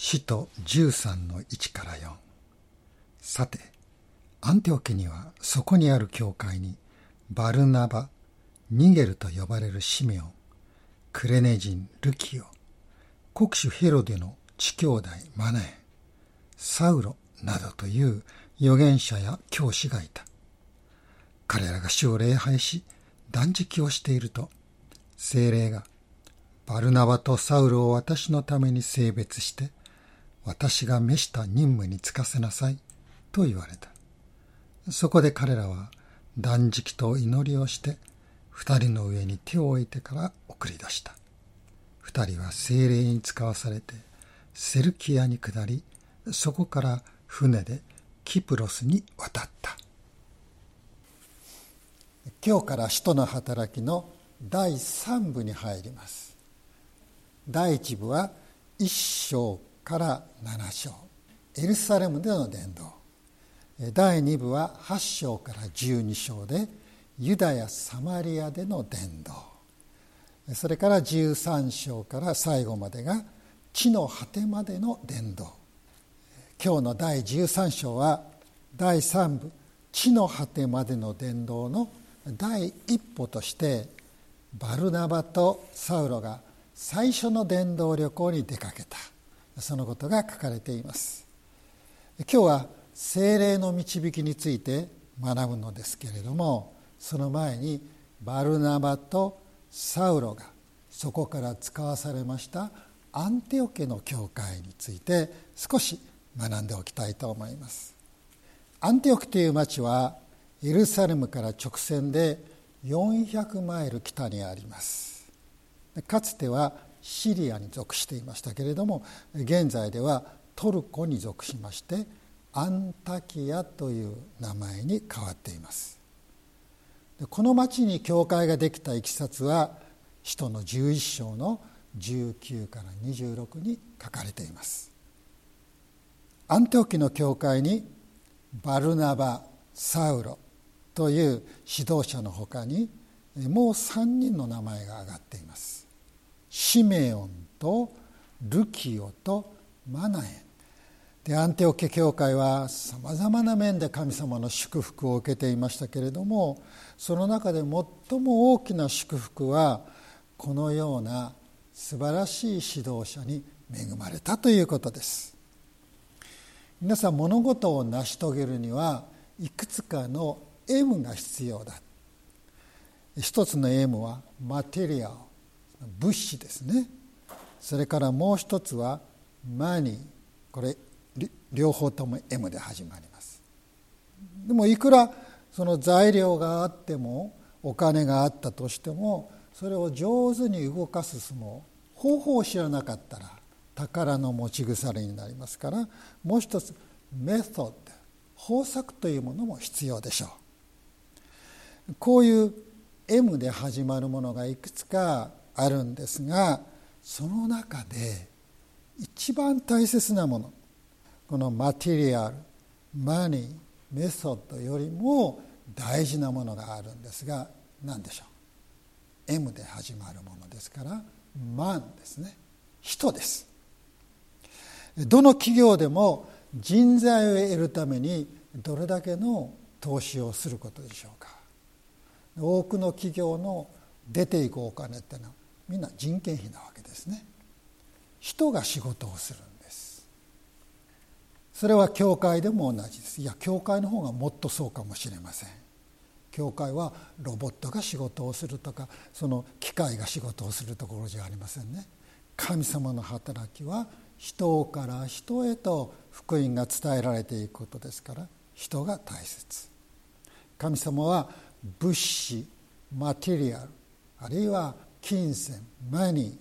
使徒13の1から4さてアンテオ家にはそこにある教会にバルナバニゲルと呼ばれるシメオンクレネ人ルキオ国主ヘロデの地兄弟マナエサウロなどという預言者や教師がいた。彼らが主を礼拝し断食をしていると精霊がバルナバとサウルを私のために性別して私が召した任務に就かせなさい。と言われた。そこで彼らは断食と祈りをして二人の上に手を置いてから送り出した。二人は精霊に使わされてセルキアに下りそこから船でキプロスに渡った。今日から使徒の働きの第3部に入ります。第1部は1章から7章。エルサレムでの伝道。第2部は8章から12章でユダヤ・サマリアでの伝道。それから13章から最後までが地の果てまでの伝道。今日の第13章は第3部地の果てまでの伝道の第一歩としてバルナバとサウロが最初の伝道旅行に出かけた。そのことが書かれています。今日は精霊の導きについて学ぶのですけれどもその前にバルナバとサウロがそこから使わされましたアンテオ家の教会について少し学んでおきたいと思います。アンテオクという町はエルサレムから直線で400マイル北にあります。かつてはシリアに属していましたけれども現在ではトルコに属しましてアンタキアという名前に変わっています。この町に教会ができたいきさつは使徒の11章の19から26に書かれています。アンテオキの教会にバルナバサウロという指導者のほかにもう3人の名前が挙がっています。シメオンとルキオとマナエン。でアンテオケ教会はさまざまな面で神様の祝福を受けていましたけれどもその中で最も大きな祝福はこのような素晴らしい指導者に恵まれたということです。皆さん物事を成し遂げるにはいくつかの M が必要だ。一つの M はマテリアル。物資ですね。それからもう一つはマニ。ーこれ両方とも M で始まります。でもいくらその材料があってもお金があったとしてもそれを上手に動かすその方法を知らなかったら宝の持ち腐れになりますからもう一つメソッド方策というものも必要でしょう。こういう M で始まるものがいくつかあるんですがその中で一番大切なものこのマテリアルマニーメソッドよりも大事なものがあるんですが何でしょう？M で始まるものですからマンですね。人です。どの企業でも人材を得るためにどれだけの投資をすることでしょうか。多くの企業の出ていくお金っていうのはみんな人件費なわけですね。人が仕事をするんです。それは教会でも同じです。いや教会の方がもっとそうかもしれません。教会はロボットが仕事をするとかその機械が仕事をするところじゃありませんね。神様の働きは人から人へと福音が伝えられていくことですから人が大切。神様は物資マテリアルあるいは金銭マニー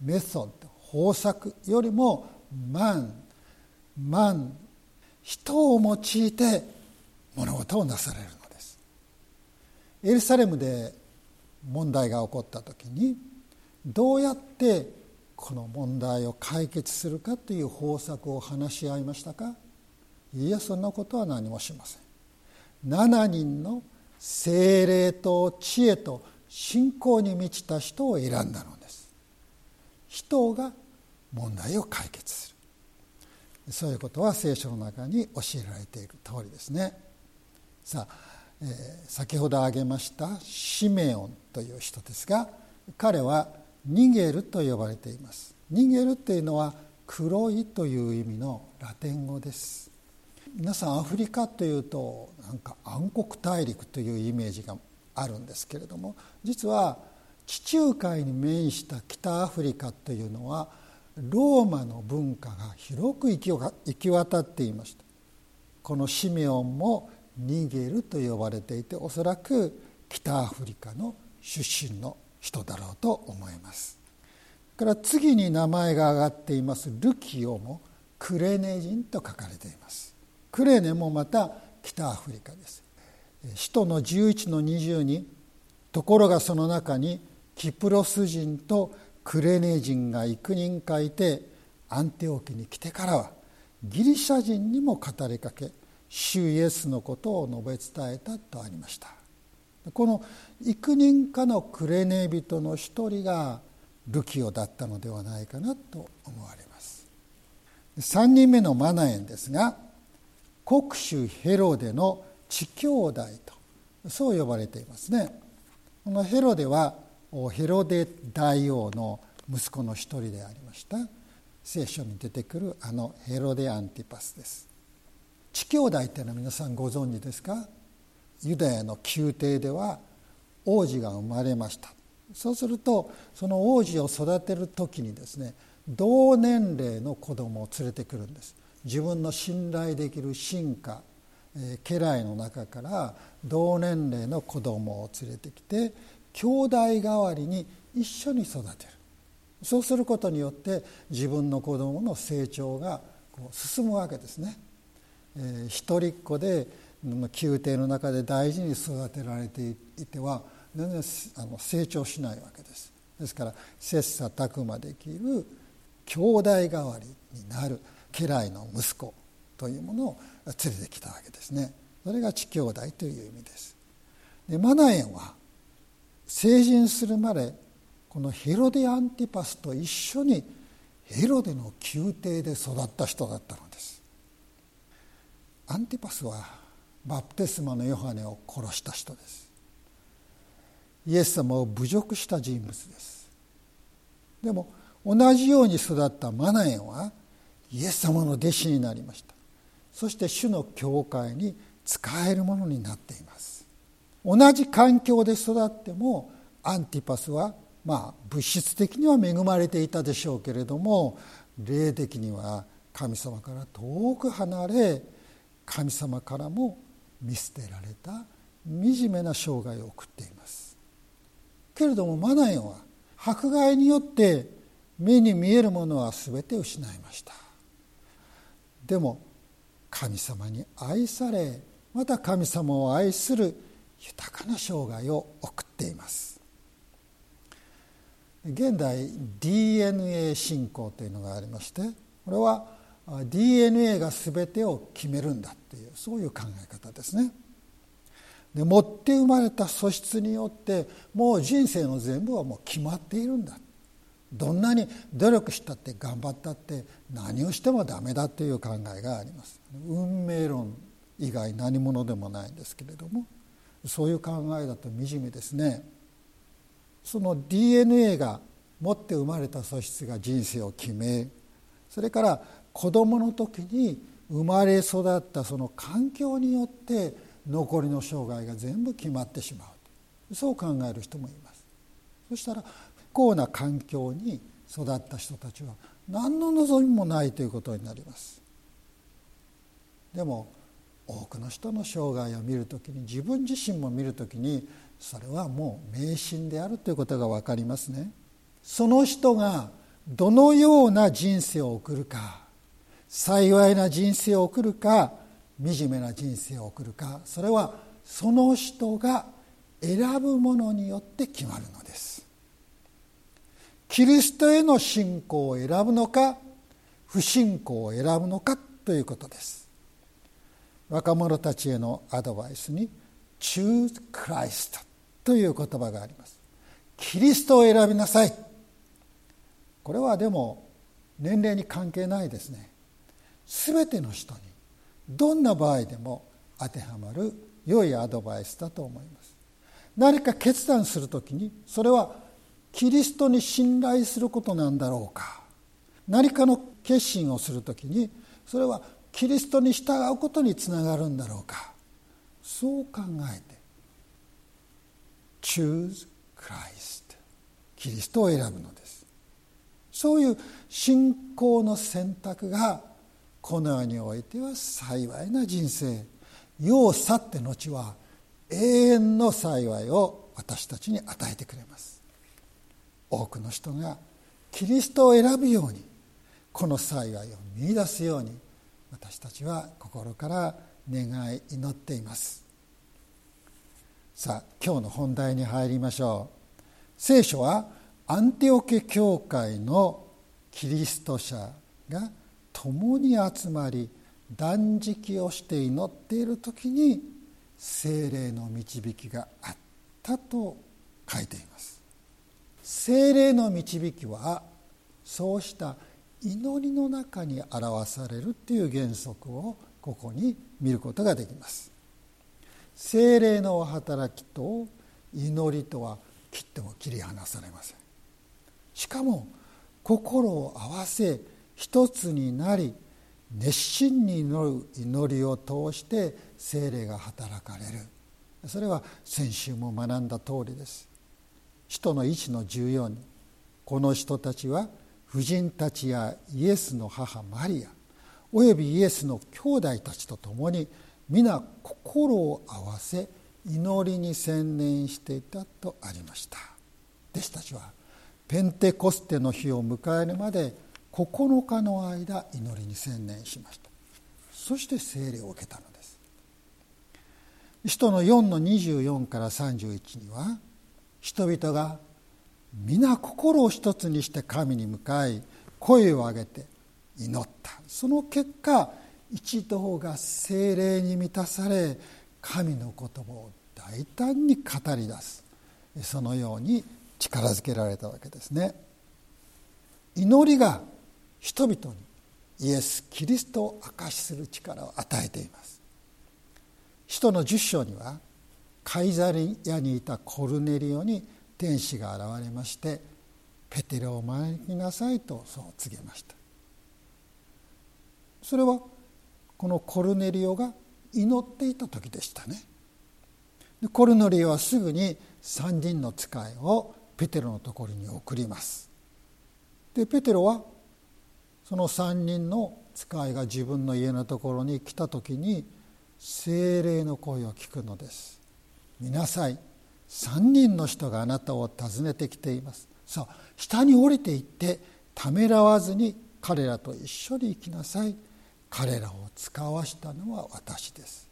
メソッド方策よりもマンマン人を用いて物事をなされるのです。エルサレムで問題が起こった時にどうやってこの問題を解決するかという方策を話し合いましたか？いやそんなことは何もしません。7人の精霊と知恵と信仰に満ちた人を選んだのです。人が問題を解決する。そういうことは聖書の中に教えられている通りですね。さあ、えー、先ほど挙げましたシメオンという人ですが彼はニゲルと呼ばれています。ニゲルっていうのは黒いという意味のラテン語です。皆さんアフリカというとなんか暗黒大陸というイメージがあるんですけれども実は地中海に面した北アフリカというのはローマの文化が広く行き渡っていました。このシメオンもニゲルと呼ばれていておそらく北アフリカの出身の人だろうと思います。から次に名前が挙がっていますルキオもクレネ人と書かれています。クレネもまた北アフリカです。使徒の11の22ところがその中にキプロス人とクレネ人が幾人かいてアンテオキに来てからはギリシャ人にも語りかけ主イエスのことを述べ伝えたとありました。この幾人かのクレネ人の一人がルキオだったのではないかなと思われます。3人目のマナエンですが国主ヘロデの地兄弟とそう呼ばれていますね。このヘロデはヘロデ大王の息子の一人でありました。聖書に出てくるあのヘロデ・アンティパスです。地兄弟っていうのは皆さんご存知ですか？ユダヤの宮廷では王子が生まれました。そうするとその王子を育てる時にですね同年齢の子供を連れてくるんです。自分の信頼できる進化家来の中から同年齢の子供を連れてきて兄弟代わりに一緒に育てるそうすることによって自分の子供の成長がこう進むわけですね。えー、一人っ子で宮廷の中で大事に育てられていては全然あの成長しないわけです。ですから切磋琢磨できる兄弟代わりになる家来の息子というものを連れてきたわけですね。それが地兄弟という意味です。でマナエンは成人するまでこのヘロデ・アンティパスと一緒にヘロデの宮廷で育った人だったのですアンティパスはバプテスマのヨハネを殺した人ですイエス様を侮辱した人物ですでも同じように育ったマナエンはイエス様の弟子になりましたそして主の教会に使えるものになっています。同じ環境で育ってもアンティパスはまあ物質的には恵まれていたでしょうけれども霊的には神様から遠く離れ神様からも見捨てられた惨めな生涯を送っています。けれどもマナエンは迫害によって目に見えるものは全て失いました。でも神様に愛されまた神様を愛する豊かな生涯を送っています。現代 DNA 信仰というのがありましてこれは DNA が全てを決めるんだっていうそういう考え方ですね。で持って生まれた素質によってもう人生の全部はもう決まっているんだどんなに努力したって頑張ったって何をしてもダメだという考えがあります。運命論以外何者でもないんですけれどもそういう考えだと惨めですね。その DNA が持って生まれた素質が人生を決めそれから子どもの時に生まれ育ったその環境によって残りの生涯が全部決まってしまう。そう考える人もいます。そしたら幸な環境に育った人たちは何の望みもないということになりますでも多くの人の生涯を見る時に自分自身も見る時にそれはもう迷信であるということが分かりますね。その人がどのような人生を送るか幸いな人生を送るか惨めな人生を送るかそれはその人が選ぶものによって決まるのです。キリストへの信仰を選ぶのか不信仰を選ぶのかということです。若者たちへのアドバイスに「Choose Christ」という言葉があります。キリストを選びなさい。これはでも年齢に関係ないですね。全ての人にどんな場合でも当てはまる良いアドバイスだと思います何か決断するときにそれはキリストに信頼することなんだろうか。何かの決心をするときにそれはキリストに従うことにつながるんだろうか。そう考えて Choose Christ キリストを選ぶのです。そういう信仰の選択がこの世においては幸いな人生。世を去って後は永遠の幸いを私たちに与えてくれます。多くの人がキリストを選ぶようにこの幸いを見いだすように私たちは心から願い祈っています。さあ今日の本題に入りましょう。聖書はアンティオケ教会のキリスト者が共に集まり断食をして祈っている時に精霊の導きがあったと書いています。精霊の導きはそうした祈りの中に表されるっていう原則をここに見ることができます。精霊の働きと祈りとは切っても切り離されません。しかも心を合わせ一つになり熱心に祈る祈りを通して精霊が働かれる。それは先週も学んだ通りです。人の一の14にこの人たちは婦人たちやイエスの母マリアおよびイエスの兄弟たちと共に皆心を合わせ祈りに専念していたとありました。弟子たちはペンテコステの日を迎えるまで9日の間祈りに専念しました。そして聖霊を受けたのです。使徒の4の24から31には人々が皆心を一つにして神に向かい声を上げて祈った。その結果一同が精霊に満たされ神の言葉を大胆に語り出す。そのように力づけられたわけですね。祈りが人々にイエス・キリストを証しする力を与えています。使徒の十章にはカイザリアにいたコルネリオに天使が現れましてペテロを招きなさいとそう告げました。それはこのコルネリオが祈っていた時でしたね。コルネリオはすぐに3人の使いをペテロのところに送ります。でペテロはその3人の使いが自分の家のところに来た時に精霊の声を聞くのです。見なさい。3人の人があなたを訪ねてきています。さあ下に降りていってためらわずに彼らと一緒に行きなさい。彼らを使わしたのは私です。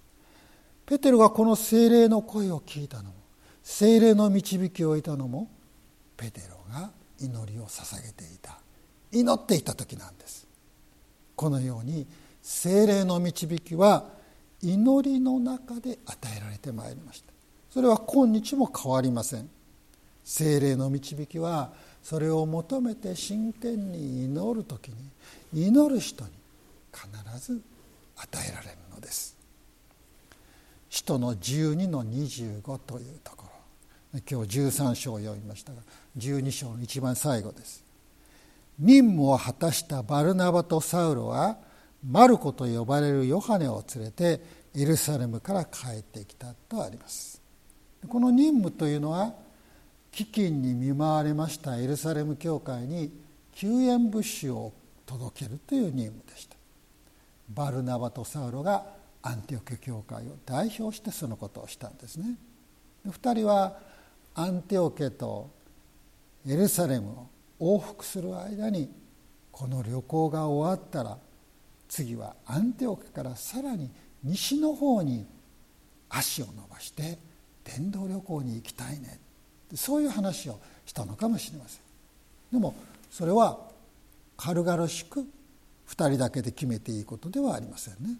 ペテロがこの精霊の声を聞いたのも精霊の導きを得たのもペテロが祈りを捧げていた。祈っていた時なんです。このように精霊の導きは祈りの中で与えられてまいりました。それは今日も変わりません。精霊の導きはそれを求めて真剣に祈る時に祈る人に必ず与えられるのです。使徒の12の25というところ。今日13章を読みましたが12章の一番最後です。任務を果たしたバルナバとサウロはマルコと呼ばれるヨハネを連れてエルサレムから帰ってきたとあります。この任務というのは飢饉に見舞われましたエルサレム教会に救援物資を届けるという任務でした。バルナバとサウロがアンティオケ教会を代表してそのことをしたんですね。2人はアンティオケとエルサレムを往復する間にこの旅行が終わったら次はアンテオケからさらに西の方に足を伸ばして伝道旅行に行きたいね。そういう話をしたのかもしれません。でもそれは軽々しく2人だけで決めていいことではありませんね。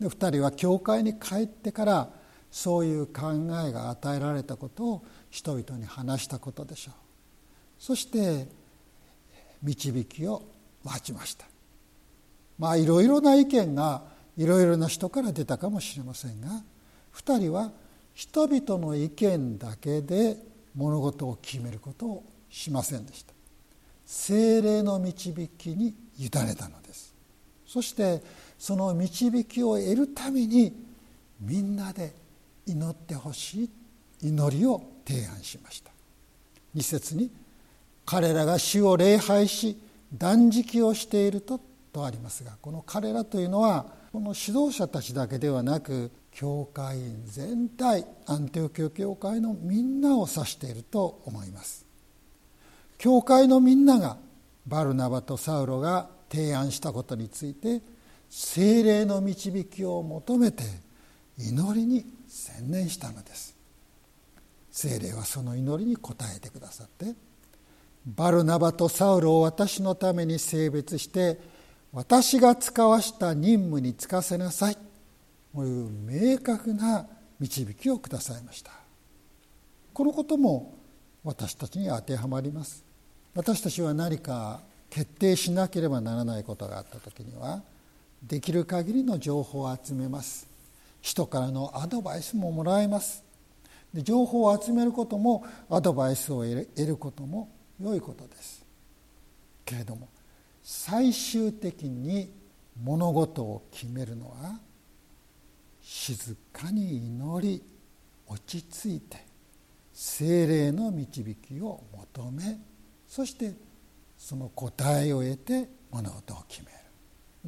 で2人は教会に帰ってからそういう考えが与えられたことを人々に話したことでしょう。そして導きを待ちました。まあいろいろな意見がいろいろな人から出たかもしれませんが2人は人々の意見だけで物事を決めることをしませんでした。精霊の導きに委ねたのです。そしてその導きを得るためにみんなで祈ってほしい祈りを提案しました。2節に彼らが主を礼拝し断食をしているととありますがこの彼らというのはこの指導者たちだけではなく教会全体アンテオキオ教会のみんなを指していると思います。教会のみんながバルナバとサウロが提案したことについて精霊の導きを求めて祈りに専念したのです。精霊はその祈りに応えてくださってバルナバとサウロを私のために性別して私が使わした任務に就かせなさい。こういう明確な導きをくださいました。このことも私たちに当てはまります。私たちは何か決定しなければならないことがあった時にはできる限りの情報を集めます。人からのアドバイスももらいます。で情報を集めることもアドバイスを得ることも良いことです。けれども最終的に物事を決めるのは静かに祈り落ち着いて精霊の導きを求めそしてその答えを得て物事を決める。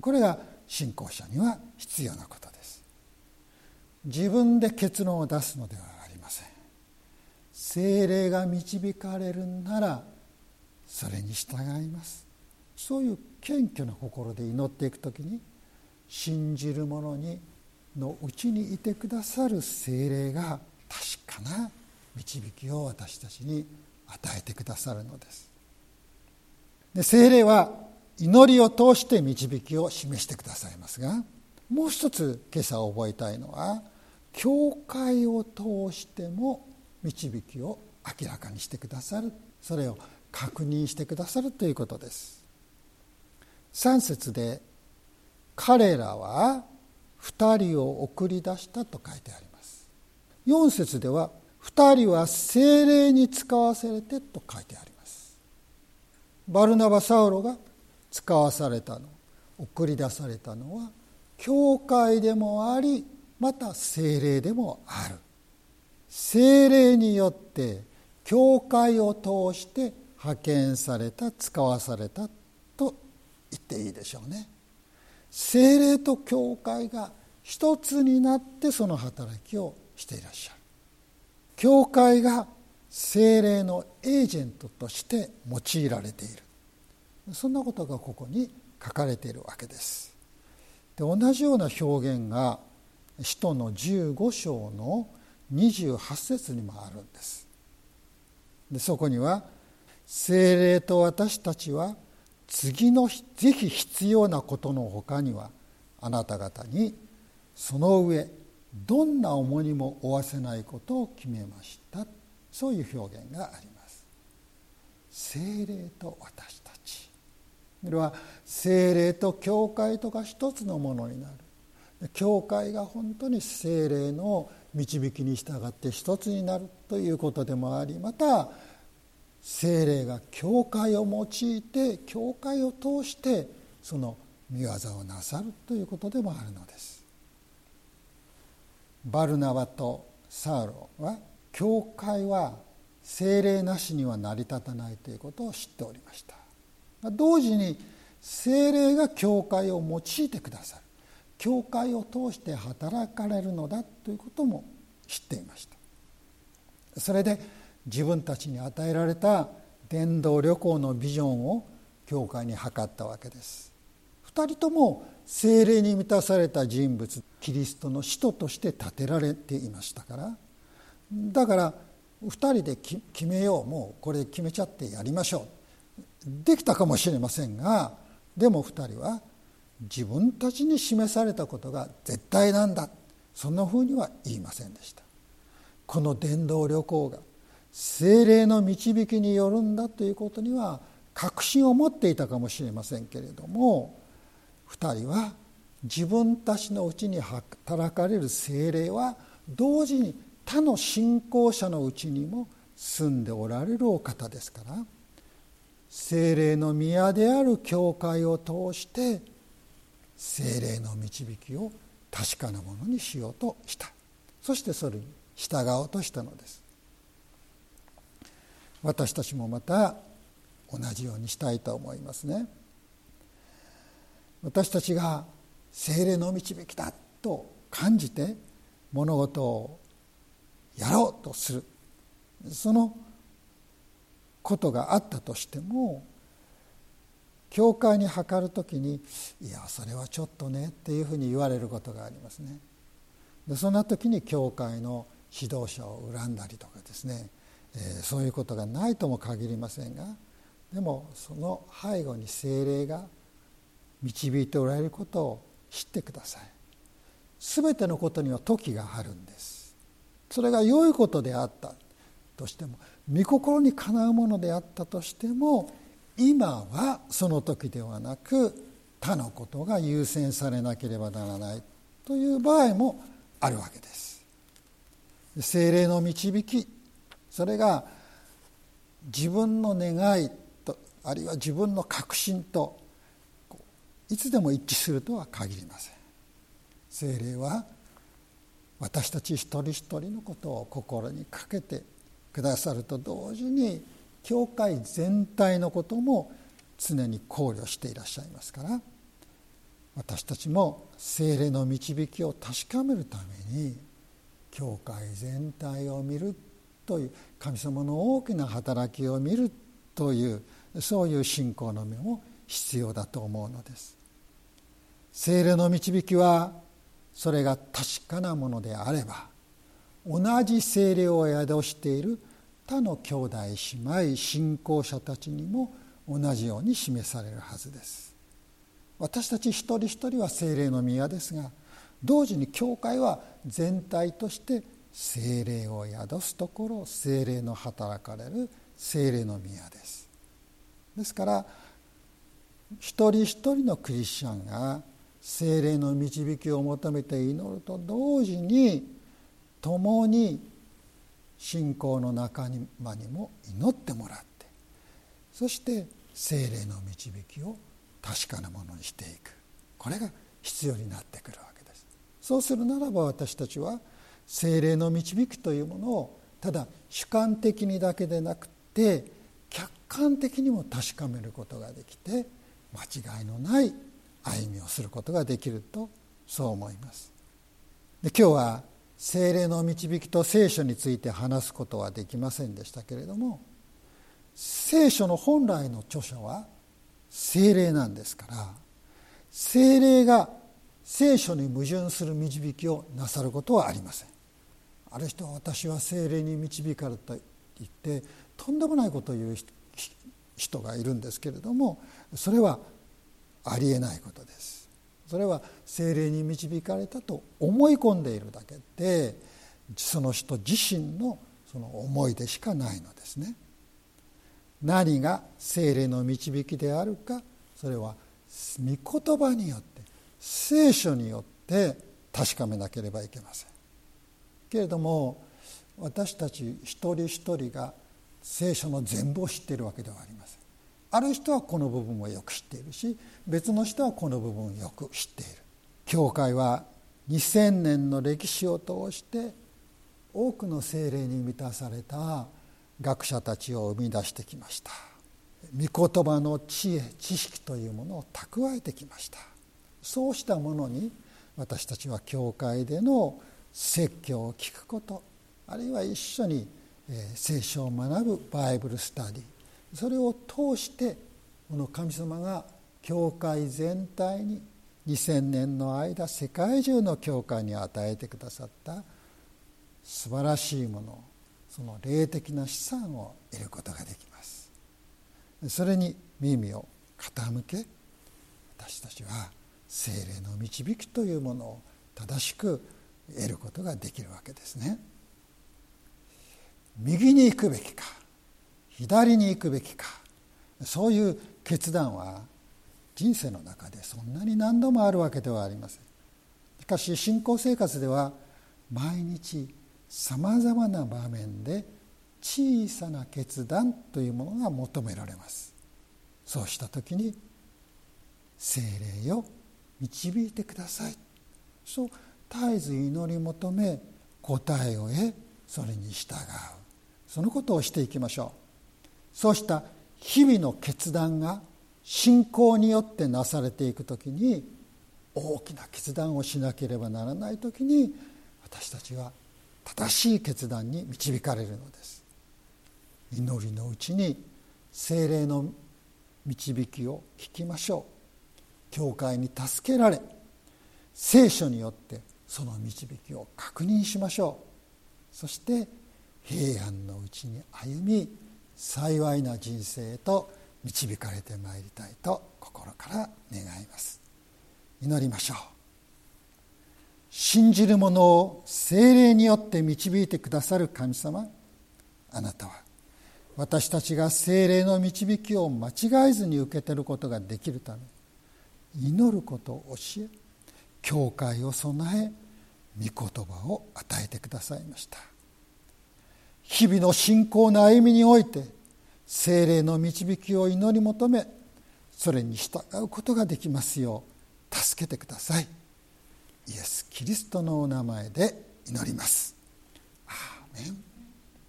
これが信仰者には必要なことです。自分で結論を出すのではありません。精霊が導かれるならそれに従います。そういう謙虚な心で祈っていく時に信じる者にのうちにいてくださる精霊が確かな導きを私たちに与えてくださるのです。で精霊は祈りを通して導きを示してくださいますがもう一つ今朝覚えたいのは教会を通しても導きを明らかにしてくださるそれを確認してくださるということです。3節で彼らは2人を送り出したと書いてあります。4節では2人は精霊に使わせれてと書いてあります。バルナバ・サウロが使わされたの送り出されたのは教会でもありまた精霊でもある。精霊によって教会を通して派遣された使わされたと言っていいでしょうね。精霊と教会が一つになってその働きをしていらっしゃる。教会が精霊のエージェントとして用いられている。そんなことがここに書かれているわけです。で同じような表現が使徒の15章の28節にもあるんです。でそこには「精霊と私たちは次のぜひ必要なことのほかにはあなた方にその上どんな重荷も負わせないことを決めました。そういう表現があります。精霊と私たち。これは精霊と教会とが一つのものになる。教会が本当に精霊の導きに従って一つになるということでもありまた精霊が教会を用いて教会を通してその見業をなさるということでもあるのです。バルナバとサウロは教会は精霊なしには成り立たないということを知っておりました。同時に精霊が教会を用いてくださる教会を通して働かれるのだということも知っていました。それで自分たちに与えられた伝道旅行のビジョンを教会に図ったわけです。2人とも精霊に満たされた人物キリストの使徒として立てられていましたから。だから2人で決めようもうこれ決めちゃってやりましょう。できたかもしれませんがでも2人は自分たちに示されたことが絶対なんだ。そんなふうには言いませんでした。この伝道旅行が精霊の導きによるんだということには確信を持っていたかもしれませんけれども2人は自分たちのうちに働かれる精霊は同時に他の信仰者のうちにも住んでおられるお方ですから精霊の宮である教会を通して精霊の導きを確かなものにしようとした。そしてそれに従おうとしたのです。私たちもまた同じようにしたいと思いますね。私たちが精霊の導きだと感じて物事をやろうとする。そのことがあったとしても教会に諮る時に「いやそれはちょっとね」っていうふうに言われることがありますね。でそんな時に教会の指導者を恨んだりとかですね、そういうことがないとも限りませんがでもその背後に精霊が導いておられることを知ってください。全てのことには時があるんです。それが良いことであったとしても御心にかなうものであったとしても今はその時ではなく他のことが優先されなければならないという場合もあるわけです。精霊の導きそれが自分の願いとあるいは自分の確信といつでも一致するとは限りません。精霊は私たち一人一人のことを心にかけてくださると同時に教会全体のことも常に考慮していらっしゃいますから私たちも精霊の導きを確かめるために教会全体を見るという神様の大きな働きを見るというそういう信仰の目も必要だと思うのです。精霊の導きはそれが確かなものであれば同じ精霊を宿している他の兄弟姉妹信仰者たちにも同じように示されるはずです。私たち一人一人は精霊の宮ですが同時に教会は全体として精霊を宿すところ精霊の働かれる精霊の宮です。ですから一人一人のクリスチャンが精霊の導きを求めて祈ると同時に共に信仰の仲間にも祈ってもらってそして精霊の導きを確かなものにしていく。これが必要になってくるわけです。そうするならば私たちは精霊の導きというものをただ主観的にだけでなくて客観的にも確かめることができて間違いのない歩みをすることができるとそう思います。で今日は精霊の導きと聖書について話すことはできませんでしたけれども聖書の本来の著者は精霊なんですから精霊が聖書に矛盾する導きをなさることはありません。ある人は私は精霊に導かれたと言ってとんでもないことを言う人がいるんですけれどもそれはありえないことですそれは精霊に導かれたと思い込んでいるだけでその人自身のその思いでしかないのですね。何が精霊の導きであるかそれは御言葉によって聖書によって確かめなければいけません。けれども私たち一人一人が聖書の全部を知っているわけではありません。ある人はこの部分をよく知っているし別の人はこの部分をよく知っている。教会は2000年の歴史を通して多くの精霊に満たされた学者たちを生み出してきました。御言葉の知恵知識というものを蓄えてきました。そうしたものに私たちは教会での説教を聞くことあるいは一緒に聖書を学ぶバイブルスタディそれを通してこの神様が教会全体に2000年の間世界中の教会に与えてくださった素晴らしいものその霊的な資産を得ることができます。それに耳を傾け私たちは精霊の導きというものを正しく得ることができるわけですね。右に行くべきか左に行くべきかそういう決断は人生の中でそんなに何度もあるわけではありません。しかし信仰生活では毎日さまざまな場面で小さな決断というものが求められます。そうした時に精霊よ導いてください。そう絶えず祈り求め答えを得それに従うそのことをしていきましょう。そうした日々の決断が信仰によってなされていく時に大きな決断をしなければならない時に私たちは正しい決断に導かれるのです。祈りのうちに精霊の導きを聞きましょう。教会に助けられ聖書によってその導きを確認しましょう。そして平安のうちに歩み幸いな人生へと導かれてまいりたいと心から願います。祈りましょう。信じる者を精霊によって導いてくださる神様あなたは私たちが精霊の導きを間違えずに受け取ることができるため祈ることを教え教会を備え御言葉を与えてくださいました。日々の信仰の歩みにおいて精霊の導きを祈り求めそれに従うことができますよう助けてください。イエス・キリストのお名前で祈ります。アーメン。